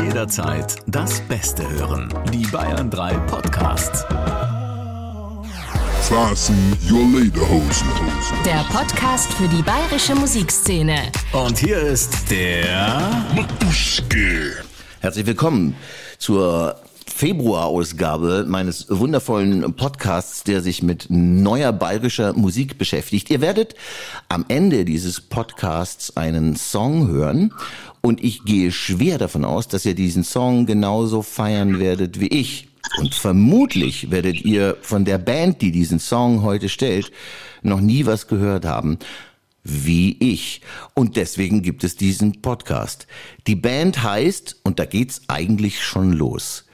Jederzeit das Beste hören. Die Bayern 3 Podcasts. Fasten your Lederhosen. Der Podcast für die bayerische Musikszene. Und hier ist der Matuschke. Herzlich willkommen zur Februarausgabe meines wundervollen Podcasts, der sich mit neuer bayerischer Musik beschäftigt. Ihr werdet am Ende dieses Podcasts einen Song hören und ich gehe schwer davon aus, dass ihr diesen Song genauso feiern werdet wie ich. Und vermutlich werdet ihr von der Band, die diesen Song heute stellt, noch nie was gehört haben wie ich. Und deswegen gibt es diesen Podcast. Die Band heißt, und da geht's eigentlich schon los,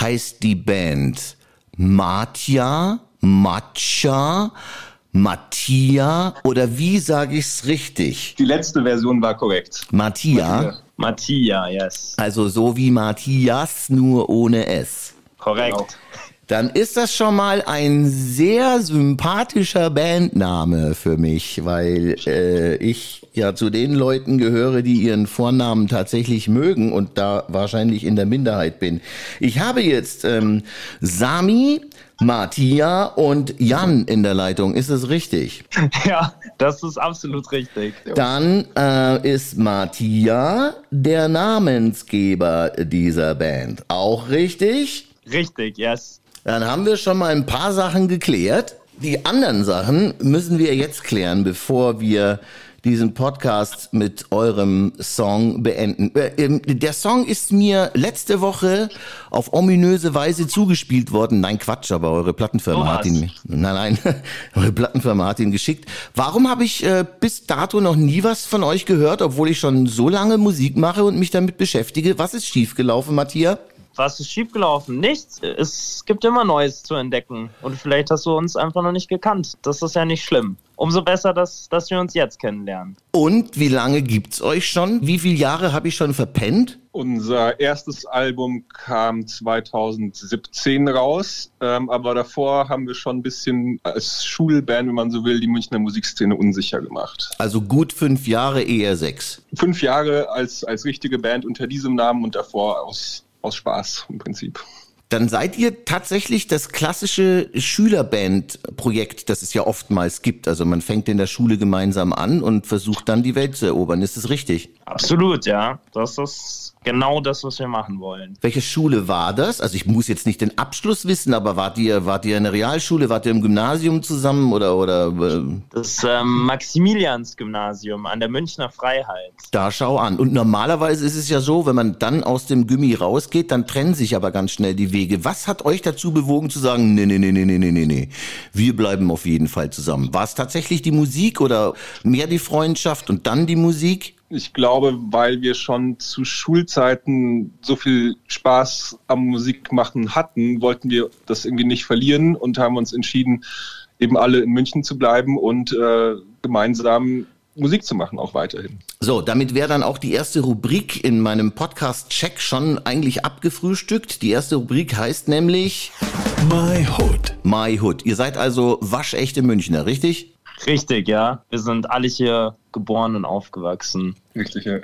heißt die Band Matja, Matcha, Mattia oder wie sage ich's richtig? Die letzte Version war korrekt. Mattia, Mattia, yes. also so wie Matthias, nur ohne S. Korrekt. Genau. Dann ist das schon mal ein sehr sympathischer Bandname für mich, weil äh, ich ja zu den Leuten gehöre, die ihren Vornamen tatsächlich mögen und da wahrscheinlich in der Minderheit bin. Ich habe jetzt ähm, Sami, Martia und Jan in der Leitung. Ist das richtig? Ja, das ist absolut richtig. Dann äh, ist Martia der Namensgeber dieser Band. Auch richtig? Richtig, yes. Dann haben wir schon mal ein paar Sachen geklärt. Die anderen Sachen müssen wir jetzt klären, bevor wir diesen Podcast mit eurem Song beenden. Äh, ähm, Der Song ist mir letzte Woche auf ominöse Weise zugespielt worden. Nein, Quatsch, aber eure Plattenfirma Oh, hat ihn. Nein, nein, eure Plattenfirma hat ihn geschickt. Warum habe ich äh, bis dato noch nie was von euch gehört, obwohl ich schon so lange Musik mache und mich damit beschäftige? Was ist schiefgelaufen, Matthias? Was ist schiefgelaufen? Nichts. Es gibt immer Neues zu entdecken. Und vielleicht hast du uns einfach noch nicht gekannt. Das ist ja nicht schlimm. Umso besser, dass, dass wir uns jetzt kennenlernen. Und wie lange gibt's euch schon? Wie viele Jahre habe ich schon verpennt? Unser erstes Album kam 2017 raus, ähm, aber davor haben wir schon ein bisschen als Schulband, wenn man so will, die Münchner Musikszene unsicher gemacht. Also gut fünf Jahre, eher sechs. Fünf Jahre als, als richtige Band unter diesem Namen und davor aus, aus Spaß im Prinzip. Dann seid ihr tatsächlich das klassische Schülerband-Projekt, das es ja oftmals gibt. Also man fängt in der Schule gemeinsam an und versucht dann die Welt zu erobern. Ist das richtig? Absolut, ja. Das ist genau das, was wir machen wollen. Welche Schule war das? Also ich muss jetzt nicht den Abschluss wissen, aber wart ihr, wart ihr in der Realschule, wart ihr im Gymnasium zusammen oder? oder äh? das ähm, Maximilians-Gymnasium an der Münchner Freiheit. Da schau an. Und normalerweise ist es ja so, wenn man dann aus dem Gummi rausgeht, dann trennen sich aber ganz schnell die Wege. Was hat euch dazu bewogen zu sagen, nee, nee, nee, nee, nee, nee, nee, wir bleiben auf jeden Fall zusammen? War es tatsächlich die Musik oder mehr die Freundschaft und dann die Musik? Ich glaube, weil wir schon zu Schulzeiten so viel Spaß am Musikmachen hatten, wollten wir das irgendwie nicht verlieren und haben uns entschieden, eben alle in München zu bleiben und äh, gemeinsam Musik zu machen, auch weiterhin. So, damit wäre dann auch die erste Rubrik in meinem Podcast Check schon eigentlich abgefrühstückt. Die erste Rubrik heißt nämlich My Hood. My Hood. Ihr seid also waschechte Münchner, richtig? Richtig, ja. Wir sind alle hier geboren und aufgewachsen. Richtig, ja.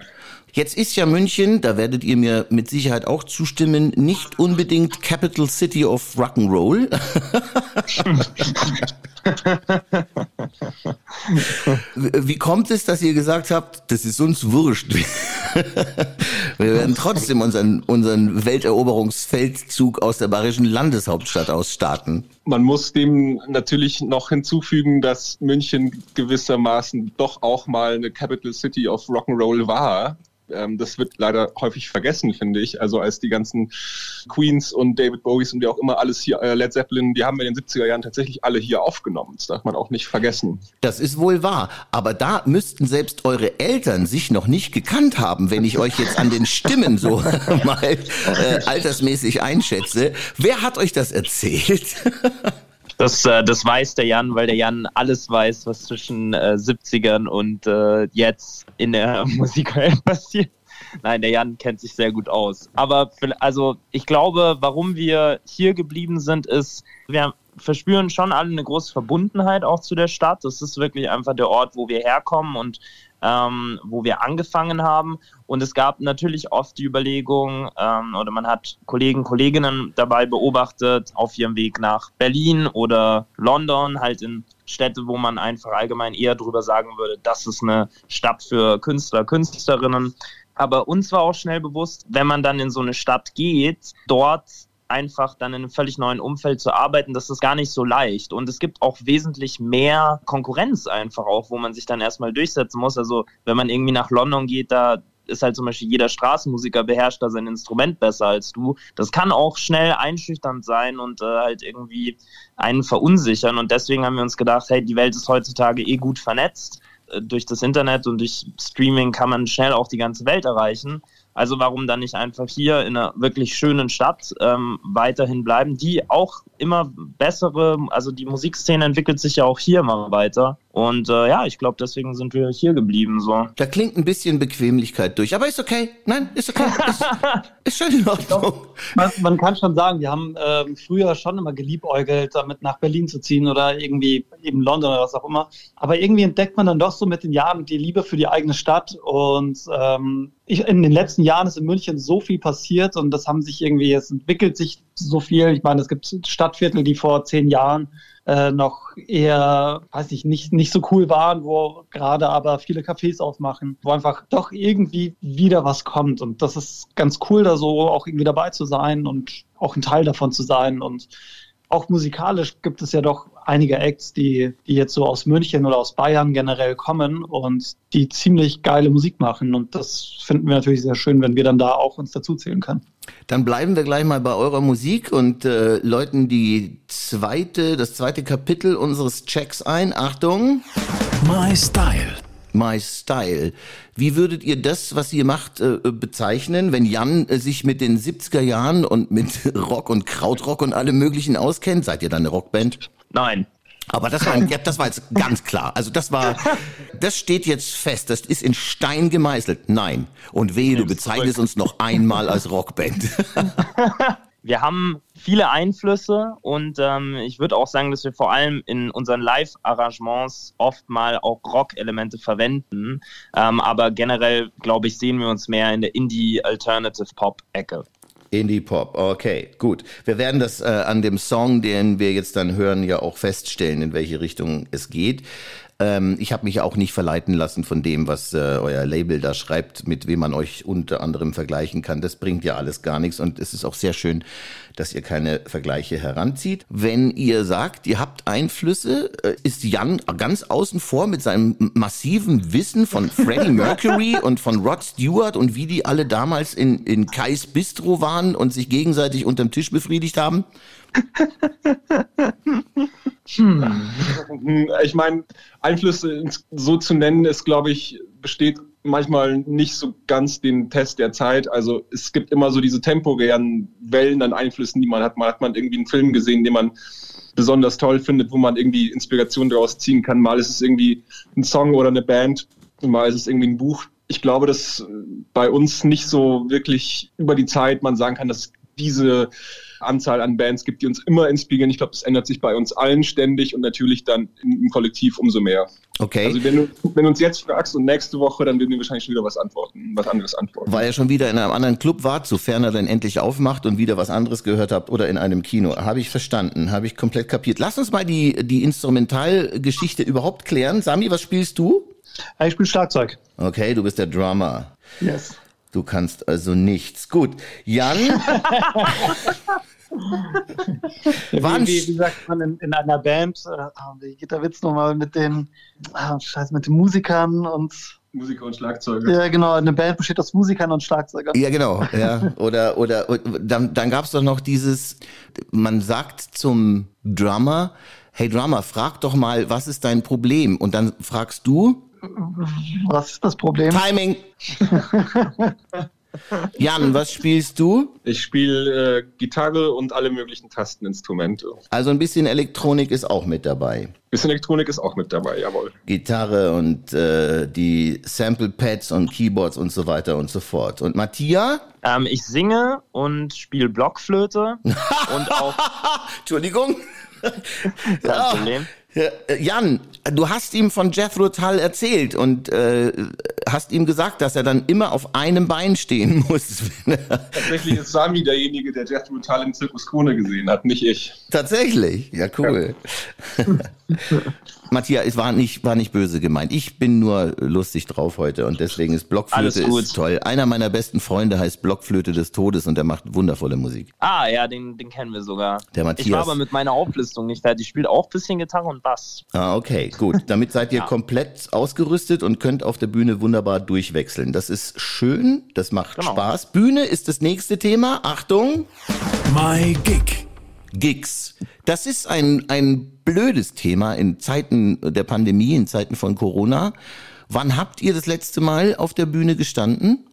Jetzt ist ja München, da werdet ihr mir mit Sicherheit auch zustimmen, nicht unbedingt Capital City of Rock'n'Roll. Wie kommt es, dass ihr gesagt habt, das ist uns wurscht? Wir werden trotzdem unseren, unseren Welteroberungsfeldzug aus der bayerischen Landeshauptstadt aus starten. Man muss dem natürlich noch hinzufügen, dass München gewissermaßen doch auch mal eine Capital City of Rock'n'Roll war. Ähm, das wird leider häufig vergessen, finde ich. Also als die ganzen Queens und David Bowies und wie auch immer alles hier, äh, Led Zeppelin, die haben wir in den 70er Jahren tatsächlich alle hier aufgenommen. Das darf man auch nicht vergessen. Das ist wohl wahr. Aber da müssten selbst eure Eltern sich noch nicht gekannt haben, wenn ich euch jetzt an den Stimmen so mal äh, altersmäßig einschätze. Wer hat euch das erzählt? Das, äh, das weiß der Jan, weil der Jan alles weiß, was zwischen äh, 70ern und äh, jetzt in der Musikwelt passiert. Nein, der Jan kennt sich sehr gut aus. Aber für, also ich glaube, warum wir hier geblieben sind, ist, wir, verspüren schon alle eine große Verbundenheit auch zu der Stadt. Das ist wirklich einfach der Ort, wo wir herkommen und ähm, wo wir angefangen haben. Und es gab natürlich oft die Überlegung, ähm, oder man hat Kollegen, Kolleginnen dabei beobachtet, auf ihrem Weg nach Berlin oder London, halt in Städte, wo man einfach allgemein eher drüber sagen würde, das ist eine Stadt für Künstler, Künstlerinnen. Aber uns war auch schnell bewusst, wenn man dann in so eine Stadt geht, dort einfach dann in einem völlig neuen Umfeld zu arbeiten, das ist gar nicht so leicht. Und es gibt auch wesentlich mehr Konkurrenz einfach auch, wo man sich dann erstmal durchsetzen muss. Also wenn man irgendwie nach London geht, da ist halt zum Beispiel jeder Straßenmusiker beherrscht da sein Instrument besser als du. Das kann auch schnell einschüchternd sein und äh, halt irgendwie einen verunsichern. Und deswegen haben wir uns gedacht, hey, die Welt ist heutzutage eh gut vernetzt. Äh, durch das Internet und durch Streaming kann man schnell auch die ganze Welt erreichen. Also warum dann nicht einfach hier in einer wirklich schönen Stadt ähm, weiterhin bleiben, die auch immer bessere, also die Musikszene entwickelt sich ja auch hier mal weiter. Und äh, ja, ich glaube, deswegen sind wir hier geblieben. So. Da klingt ein bisschen Bequemlichkeit durch, aber ist okay. Nein, ist okay. Ist, ist schon in Ordnung. Man, man kann schon sagen, wir haben ähm, früher schon immer geliebäugelt, damit nach Berlin zu ziehen oder irgendwie eben London oder was auch immer. Aber irgendwie entdeckt man dann doch so mit den Jahren die Liebe für die eigene Stadt. Und ähm, ich, in den letzten Jahren ist in München so viel passiert und das haben sich irgendwie, es entwickelt sich so viel. Ich meine, es gibt Stadtviertel, die vor zehn Jahren äh, noch eher, weiß ich, nicht, nicht so cool waren, wo gerade aber viele Cafés aufmachen, wo einfach doch irgendwie wieder was kommt. Und das ist ganz cool, da so auch irgendwie dabei zu sein und auch ein Teil davon zu sein. Und auch musikalisch gibt es ja doch einige Acts, die, die jetzt so aus München oder aus Bayern generell kommen und die ziemlich geile Musik machen. Und das finden wir natürlich sehr schön, wenn wir dann da auch uns dazuzählen können. Dann bleiben wir gleich mal bei eurer Musik und äh, läuten die zweite, das zweite Kapitel unseres Checks ein. Achtung. My Style. My Style. Wie würdet ihr das, was ihr macht, äh, bezeichnen, wenn Jan äh, sich mit den 70er Jahren und mit Rock und Krautrock und allem möglichen auskennt? Seid ihr dann eine Rockband? Nein. Aber das war, ja, das war jetzt ganz klar. Also das war, das steht jetzt fest. Das ist in Stein gemeißelt. Nein. Und wehe, du bezeichnest uns noch einmal als Rockband. Wir haben viele Einflüsse und ähm, ich würde auch sagen, dass wir vor allem in unseren Live-Arrangements oft mal auch Rock-Elemente verwenden. Ähm, aber generell, glaube ich, sehen wir uns mehr in der Indie-Alternative-Pop-Ecke. Indie-Pop, okay, gut. Wir werden das äh, an dem Song, den wir jetzt dann hören, ja auch feststellen, in welche Richtung es geht. Ähm, ich habe mich auch nicht verleiten lassen von dem, was äh, euer Label da schreibt, mit wem man euch unter anderem vergleichen kann. Das bringt ja alles gar nichts und es ist auch sehr schön, dass ihr keine Vergleiche heranzieht. Wenn ihr sagt, ihr habt Einflüsse, äh, ist Jan ganz außen vor mit seinem massiven Wissen von Freddie Mercury und von Rod Stewart und wie die alle damals in, in Kais Bistro waren und sich gegenseitig unterm Tisch befriedigt haben? Hm. Ich meine, Einflüsse so zu nennen, ist, glaube ich, besteht manchmal nicht so ganz den Test der Zeit. Also es gibt immer so diese temporären Wellen an Einflüssen, die man hat. Mal hat man irgendwie einen Film gesehen, den man besonders toll findet, wo man irgendwie Inspiration daraus ziehen kann. Mal ist es irgendwie ein Song oder eine Band, mal ist es irgendwie ein Buch. Ich glaube, dass bei uns nicht so wirklich über die Zeit man sagen kann, dass diese Anzahl an Bands gibt, die uns immer inspirieren. Ich glaube, das ändert sich bei uns allen ständig und natürlich dann im, Kollektiv umso mehr. Okay. Also wenn du, wenn du uns jetzt fragst und nächste Woche, dann werden wir wahrscheinlich schon wieder was antworten, was anderes antworten. Weil ihr schon wieder in einem anderen Club wart, sofern er dann endlich aufmacht und wieder was anderes gehört habt oder in einem Kino. Habe ich verstanden, habe ich komplett kapiert. Lass uns mal die, die Instrumentalgeschichte überhaupt klären. Sami, was spielst du? Ich spiele Schlagzeug. Okay, du bist der Drummer. Yes. Du kannst also nichts. Gut. Jan? wie, wie, wie, sagt man in, in einer Band, äh, wie geht der Witz nochmal mit den, ah, scheiße, mit den Musikern und Musiker und Schlagzeuger. Ja, genau. Eine Band besteht aus Musikern und Schlagzeugern. Ja, genau. Ja. Oder, oder, oder dann, dann gab es doch noch dieses, man sagt zum Drummer, hey Drummer, frag doch mal, was ist dein Problem? Und dann fragst du, was ist das Problem? Timing. Jan, was spielst du? Ich spiele äh, Gitarre und alle möglichen Tasteninstrumente. Also ein bisschen Elektronik ist auch mit dabei. Ein bisschen Elektronik ist auch mit dabei, jawohl. Gitarre und äh, die Sample Pads und Keyboards und so weiter und so fort. Und Matthias? Ähm, ich singe und spiele Blockflöte und auch. Entschuldigung. Kein Problem. Ja, äh, Jan, du hast ihm von Jethro Tull erzählt und äh, hast ihm gesagt, dass er dann immer auf einem Bein stehen muss. Tatsächlich ist Sami derjenige, der Jethro Tull im Zirkus Krone gesehen hat, nicht ich. Tatsächlich, ja cool. Matthias, es war nicht, war nicht böse gemeint. Ich bin nur lustig drauf heute und deswegen ist Blockflöte ist toll. Einer meiner besten Freunde heißt Blockflöte des Todes und der macht wundervolle Musik. Ah, ja, den, den kennen wir sogar. Der Matthias. Ich war aber mit meiner Auflistung nicht fertig. Spielt auch ein bisschen Gitarre und Bass. Ah, okay, gut. Damit seid ihr komplett ausgerüstet und könnt auf der Bühne wunderbar durchwechseln. Das ist schön, das macht Genau. Spaß. Bühne ist das nächste Thema. Achtung, My Gig. Gigs. Das ist ein, ein blödes Thema in Zeiten der Pandemie, in Zeiten von Corona. Wann habt ihr das letzte Mal auf der Bühne gestanden?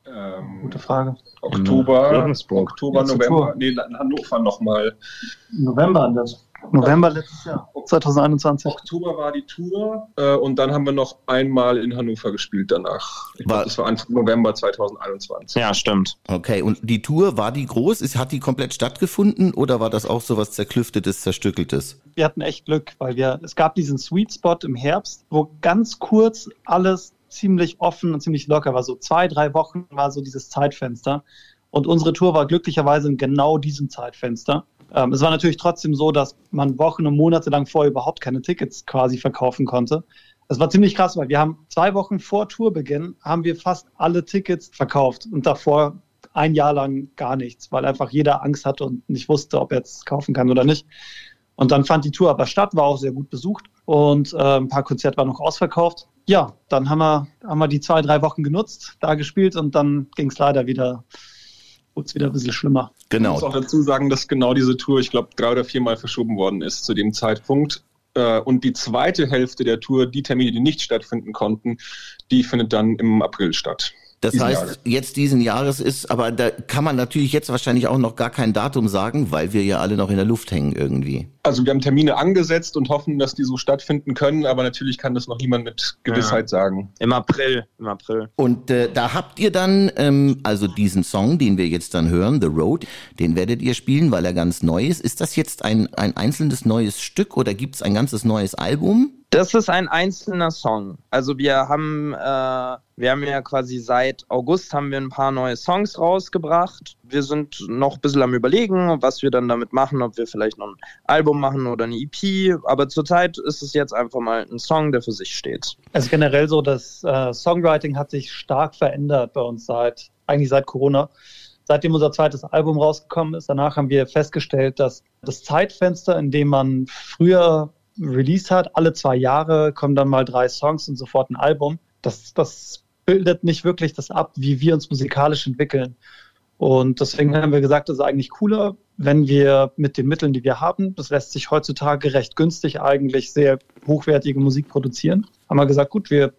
Gute Frage. Oktober. Oktober, Letzte November, Tour. nee, in Hannover nochmal. November das. November letztes Jahr, 2021. Oktober war die Tour äh, und dann haben wir noch einmal in Hannover gespielt danach. Ich War- glaube, das war Anfang November 2021. Ja, stimmt. Okay, und die Tour, war die groß? Ist, hat die komplett stattgefunden oder war das auch so was Zerklüftetes, Zerstückeltes? Wir hatten echt Glück, weil wir, es gab diesen Sweet Spot im Herbst, wo ganz kurz alles ziemlich offen und ziemlich locker war. So zwei, drei Wochen war so dieses Zeitfenster. Und unsere Tour war glücklicherweise in genau diesem Zeitfenster. Ähm, es war natürlich trotzdem so, dass man Wochen und Monate lang vorher überhaupt keine Tickets quasi verkaufen konnte. Das war ziemlich krass, weil wir haben zwei Wochen vor Tourbeginn haben wir fast alle Tickets verkauft und davor ein Jahr lang gar nichts, weil einfach jeder Angst hatte und nicht wusste, ob er jetzt kaufen kann oder nicht. Und dann fand die Tour aber statt, war auch sehr gut besucht und äh, ein paar Konzerte waren noch ausverkauft. Ja, dann haben wir, haben wir die zwei, drei Wochen genutzt, da gespielt und dann ging es leider wieder, wurde es wieder ein bisschen schlimmer. Ich Genau. muss auch dazu sagen, dass genau diese Tour, ich glaube, drei oder viermal verschoben worden ist zu dem Zeitpunkt. Äh, Und die zweite Hälfte der Tour, die Termine, die nicht stattfinden konnten, die findet dann im April statt. Das diesen heißt, Jahres. jetzt diesen Jahres ist, aber da kann man natürlich jetzt wahrscheinlich auch noch gar kein Datum sagen, weil wir ja alle noch in der Luft hängen irgendwie. Also wir haben Termine angesetzt und hoffen, dass die so stattfinden können, aber natürlich kann das noch niemand mit Gewissheit sagen. Im April. Im April. Und äh, da habt ihr dann, ähm, also diesen Song, den wir jetzt dann hören, The Road, den werdet ihr spielen, weil er ganz neu ist. Ist das jetzt ein, ein einzelnes neues Stück oder gibt's ein ganzes neues Album? Das ist ein einzelner Song. Also wir haben, äh, wir haben ja quasi seit August haben wir ein paar neue Songs rausgebracht. Wir sind noch ein bisschen am überlegen, was wir dann damit machen, ob wir vielleicht noch ein Album machen oder eine EP. Aber zurzeit ist es jetzt einfach mal ein Song, der für sich steht. Also generell so, das äh, Songwriting hat sich stark verändert bei uns seit, eigentlich seit Corona. Seitdem unser zweites Album rausgekommen ist, danach haben wir festgestellt, dass das Zeitfenster, in dem man früher released hat, alle zwei Jahre kommen dann mal drei Songs und sofort ein Album. Das, das bildet nicht wirklich das ab, wie wir uns musikalisch entwickeln. Und deswegen haben wir gesagt, es ist eigentlich cooler, wenn wir mit den Mitteln, die wir haben, das lässt sich heutzutage recht günstig eigentlich sehr hochwertige Musik produzieren. Haben wir gesagt, gut, wir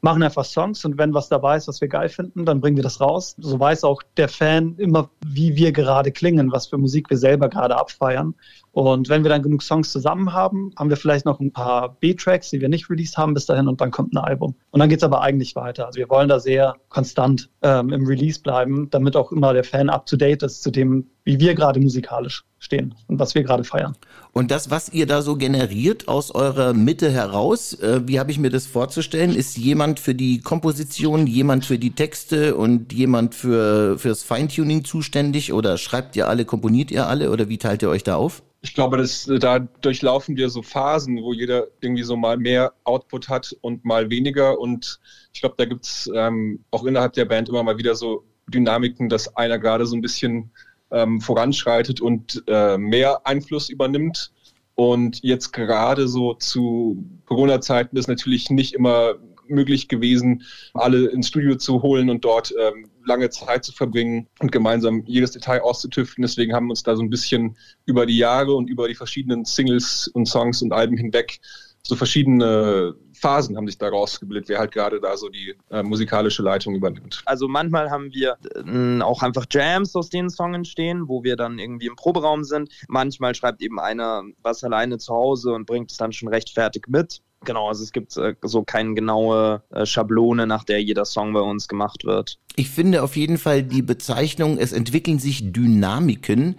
machen einfach Songs und wenn was dabei ist, was wir geil finden, dann bringen wir das raus. So weiß auch der Fan immer, wie wir gerade klingen, was für Musik wir selber gerade abfeiern. Und wenn wir dann genug Songs zusammen haben, haben wir vielleicht noch ein paar B-Tracks, die wir nicht released haben bis dahin und dann kommt ein Album. Und dann geht's aber eigentlich weiter. Also wir wollen da sehr konstant ähm, im Release bleiben, damit auch immer der Fan up-to-date ist zu dem, wie wir gerade musikalisch stehen und was wir gerade feiern. Und das, was ihr da so generiert aus eurer Mitte heraus, äh, wie habe ich mir das vorzustellen? Ist jemand für die Komposition, jemand für die Texte und jemand für fürs Feintuning zuständig oder schreibt ihr alle, komponiert ihr alle oder wie teilt ihr euch da auf? Ich glaube, dass, da durchlaufen wir so Phasen, wo jeder irgendwie so mal mehr Output hat und mal weniger. Und ich glaube, da gibt's ähm, auch innerhalb der Band immer mal wieder so Dynamiken, dass einer gerade so ein bisschen ähm, voranschreitet und äh, mehr Einfluss übernimmt. Und jetzt gerade so zu Corona-Zeiten ist natürlich nicht immer möglich gewesen, alle ins Studio zu holen und dort ähm, lange Zeit zu verbringen und gemeinsam jedes Detail auszutüften. Deswegen haben wir uns da so ein bisschen über die Jahre und über die verschiedenen Singles und Songs und Alben hinweg so verschiedene Phasen haben sich da rausgebildet, wer halt gerade da so die äh, musikalische Leitung übernimmt. Also manchmal haben wir äh, auch einfach Jams, aus denen Songs entstehen, wo wir dann irgendwie im Proberaum sind. Manchmal schreibt eben einer was alleine zu Hause und bringt es dann schon recht fertig mit. Genau, also es gibt äh, so keine genaue äh, Schablone, nach der jeder Song bei uns gemacht wird. Ich finde auf jeden Fall die Bezeichnung, es entwickeln sich Dynamiken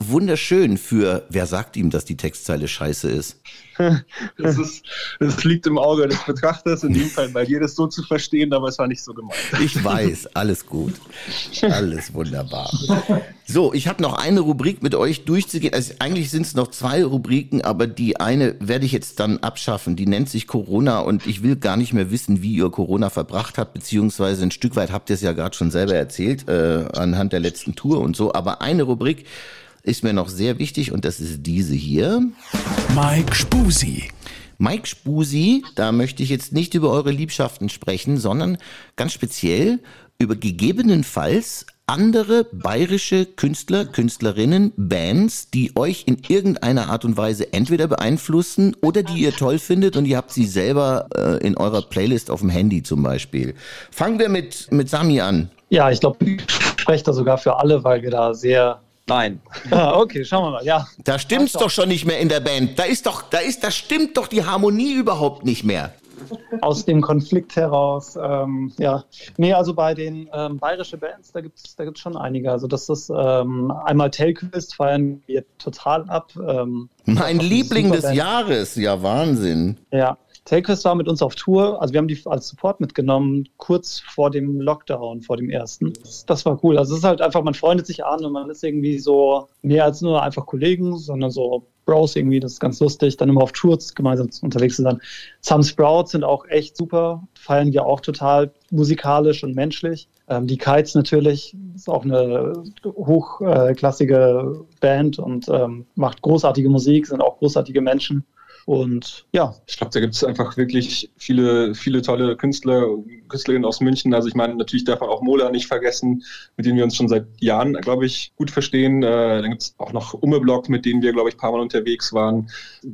wunderschön für, wer sagt ihm, dass die Textzeile scheiße ist? Das, ist, das liegt im Auge des Betrachters, in dem Fall bei dir das so zu verstehen, aber es war nicht so gemeint. Ich weiß, alles gut. Alles wunderbar. So, ich habe noch eine Rubrik mit euch durchzugehen. Also eigentlich sind es noch zwei Rubriken, aber die eine werde ich jetzt dann abschaffen. Die nennt sich Corona und ich will gar nicht mehr wissen, wie ihr Corona verbracht habt, beziehungsweise ein Stück weit habt ihr es ja gerade schon selber erzählt, äh, anhand der letzten Tour und so. Aber eine Rubrik ist mir noch sehr wichtig und das ist diese hier. Mike Spusi. Mike Spusi, da möchte ich jetzt nicht über eure Liebschaften sprechen, sondern ganz speziell über gegebenenfalls andere bayerische Künstler, Künstlerinnen, Bands, die euch in irgendeiner Art und Weise entweder beeinflussen oder die ihr toll findet und ihr habt sie selber äh, in eurer Playlist auf dem Handy zum Beispiel. Fangen wir mit, mit Sami an. Ja, ich glaube, ich spreche da sogar für alle, weil wir da sehr Nein. Ah, okay, schauen wir mal. Ja. Da stimmt's doch schon nicht mehr in der Band. Da ist doch, da ist, da stimmt doch die Harmonie überhaupt nicht mehr. Aus dem Konflikt heraus, ähm, ja. Nee, also bei den ähm, bayerischen Bands, da gibt es da gibt's schon einige. Also das ist ähm, einmal Tailquist, feiern wir total ab. Ähm, Mein Liebling des. Jahres, ja Wahnsinn. Ja, Tailquist war mit uns auf Tour. Also wir haben die als Support mitgenommen, kurz vor dem Lockdown, vor dem ersten. Das, das war cool. Also es ist halt einfach, man freundet sich an und man ist irgendwie so mehr als nur einfach Kollegen, sondern so Bros irgendwie. Das ist ganz lustig. Dann immer auf Tours gemeinsam unterwegs zu sein. Some Sprouts sind auch echt super. Feiern wir auch total musikalisch und menschlich. Ähm, die Kites natürlich ist auch eine hochklassige Band und ähm, macht großartige Musik, sind auch großartige Menschen. Und ja, Ich glaube, da gibt es einfach wirklich viele, viele tolle Künstler, Künstlerinnen aus München. Also ich meine, natürlich darf man auch Mola nicht vergessen, mit denen wir uns schon seit Jahren, glaube ich, gut verstehen. Äh, dann gibt es auch noch Ummeblock, mit denen wir, glaube ich, ein paar Mal unterwegs waren.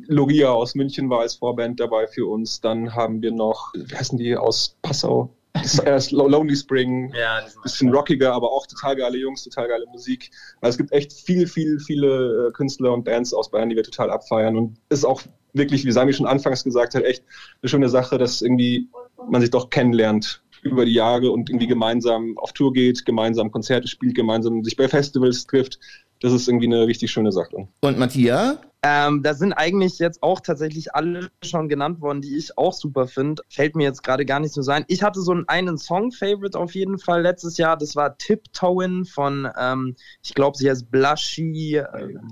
Logia aus München war als Vorband dabei für uns. Dann haben wir noch, wie heißen die, aus Passau? Das ist erst Lonely Spring, Ja, bisschen rockiger, aber auch total geile Jungs, total geile Musik. Also es gibt echt viel, viel, viele äh, Künstler und Bands aus Bayern, die wir total abfeiern. Und es ist auch wirklich, wie Sami schon anfangs gesagt hat, echt eine schöne Sache, dass irgendwie man sich doch kennenlernt über die Jahre und irgendwie gemeinsam auf Tour geht, gemeinsam Konzerte spielt, gemeinsam sich bei Festivals trifft. Das ist irgendwie eine richtig schöne Sache. Und Matthias? Ähm, da sind eigentlich jetzt auch tatsächlich alle schon genannt worden, die ich auch super finde. Fällt mir jetzt gerade gar nicht so sein. Ich hatte so einen, einen Song-Favorite auf jeden Fall letztes Jahr. Das war Tiptoeing von, ähm, ich glaube, sie heißt Blushy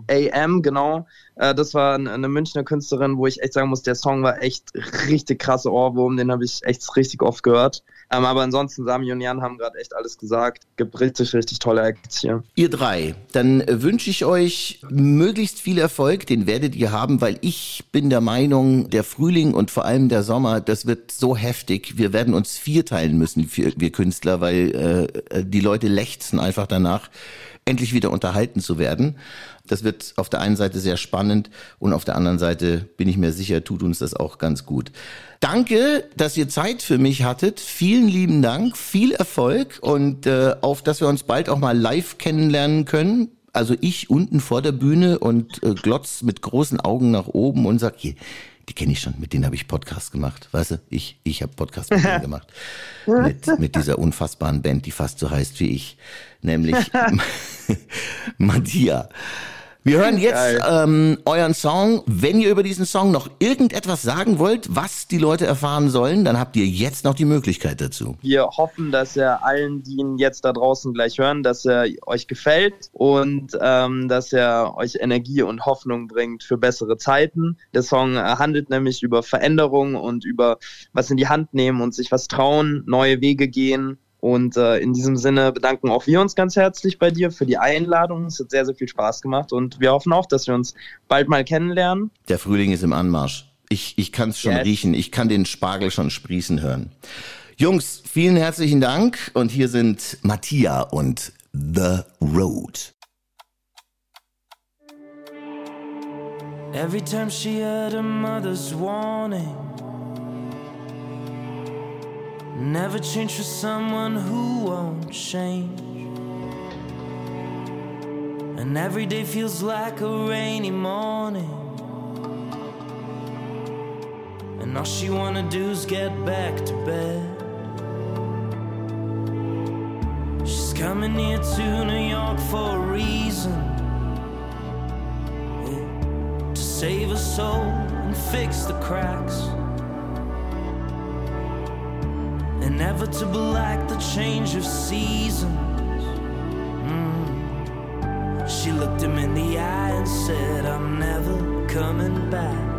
äh, AM, genau. Äh, das war eine, Münchner Künstlerin, wo ich echt sagen muss, der Song war echt richtig krasse Ohrwurm. Den habe ich echt richtig oft gehört. Ähm, aber ansonsten, Sami und Jan haben gerade echt alles gesagt. Gibt richtig, richtig tolle Acts hier. Ihr drei, dann wünsche ich euch möglichst viel Erfolg, den werdet ihr haben, weil ich bin der Meinung, der Frühling und vor allem der Sommer, das wird so heftig. Wir werden uns vierteilen müssen, wir, wir Künstler, weil äh, die Leute lechzen einfach danach, endlich wieder unterhalten zu werden. Das wird auf der einen Seite sehr spannend und auf der anderen Seite bin ich mir sicher, tut uns das auch ganz gut. Danke, dass ihr Zeit für mich hattet. Vielen lieben Dank, viel Erfolg und äh, auf, dass wir uns bald auch mal live kennenlernen können. Also ich unten vor der Bühne und äh, glotz mit großen Augen nach oben und sag, hier, die kenne ich schon, mit denen habe ich Podcast gemacht. Weißt du, ich, ich habe Podcast mit denen gemacht. Mit, mit dieser unfassbaren Band, die fast so heißt wie ich. Nämlich Matthias. Wir hören jetzt ähm, euren Song. Wenn ihr über diesen Song noch irgendetwas sagen wollt, was die Leute erfahren sollen, dann habt ihr jetzt noch die Möglichkeit dazu. Wir hoffen, dass er allen, die ihn jetzt da draußen gleich hören, dass er euch gefällt und ähm, dass er euch Energie und Hoffnung bringt für bessere Zeiten. Der Song handelt nämlich über Veränderung und über was in die Hand nehmen und sich was trauen, neue Wege gehen. Und äh, in diesem Sinne bedanken auch wir uns ganz herzlich bei dir für die Einladung. Es hat sehr, sehr viel Spaß gemacht und wir hoffen auch, dass wir uns bald mal kennenlernen. Der Frühling ist im Anmarsch. Ich, ich kann es schon Yes. riechen. Ich kann den Spargel schon sprießen hören. Jungs, vielen herzlichen Dank. Und hier sind Matthias und The Road. Every time she heard her mother's warning, Never change for someone who won't change. And every day feels like a rainy morning. And all she wanna do is get back to bed. She's coming here to New York for a reason. Yeah. To save a soul and fix the cracks. inevitable like the change of seasons. Mm. She looked him in the eye and said, I'm never coming back.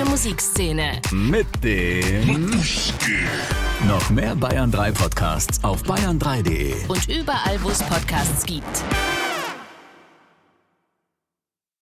bayerische Musikszene. Mit dem. Noch mehr Bayern 3 Podcasts auf bayern3.de. Und überall, wo es Podcasts gibt.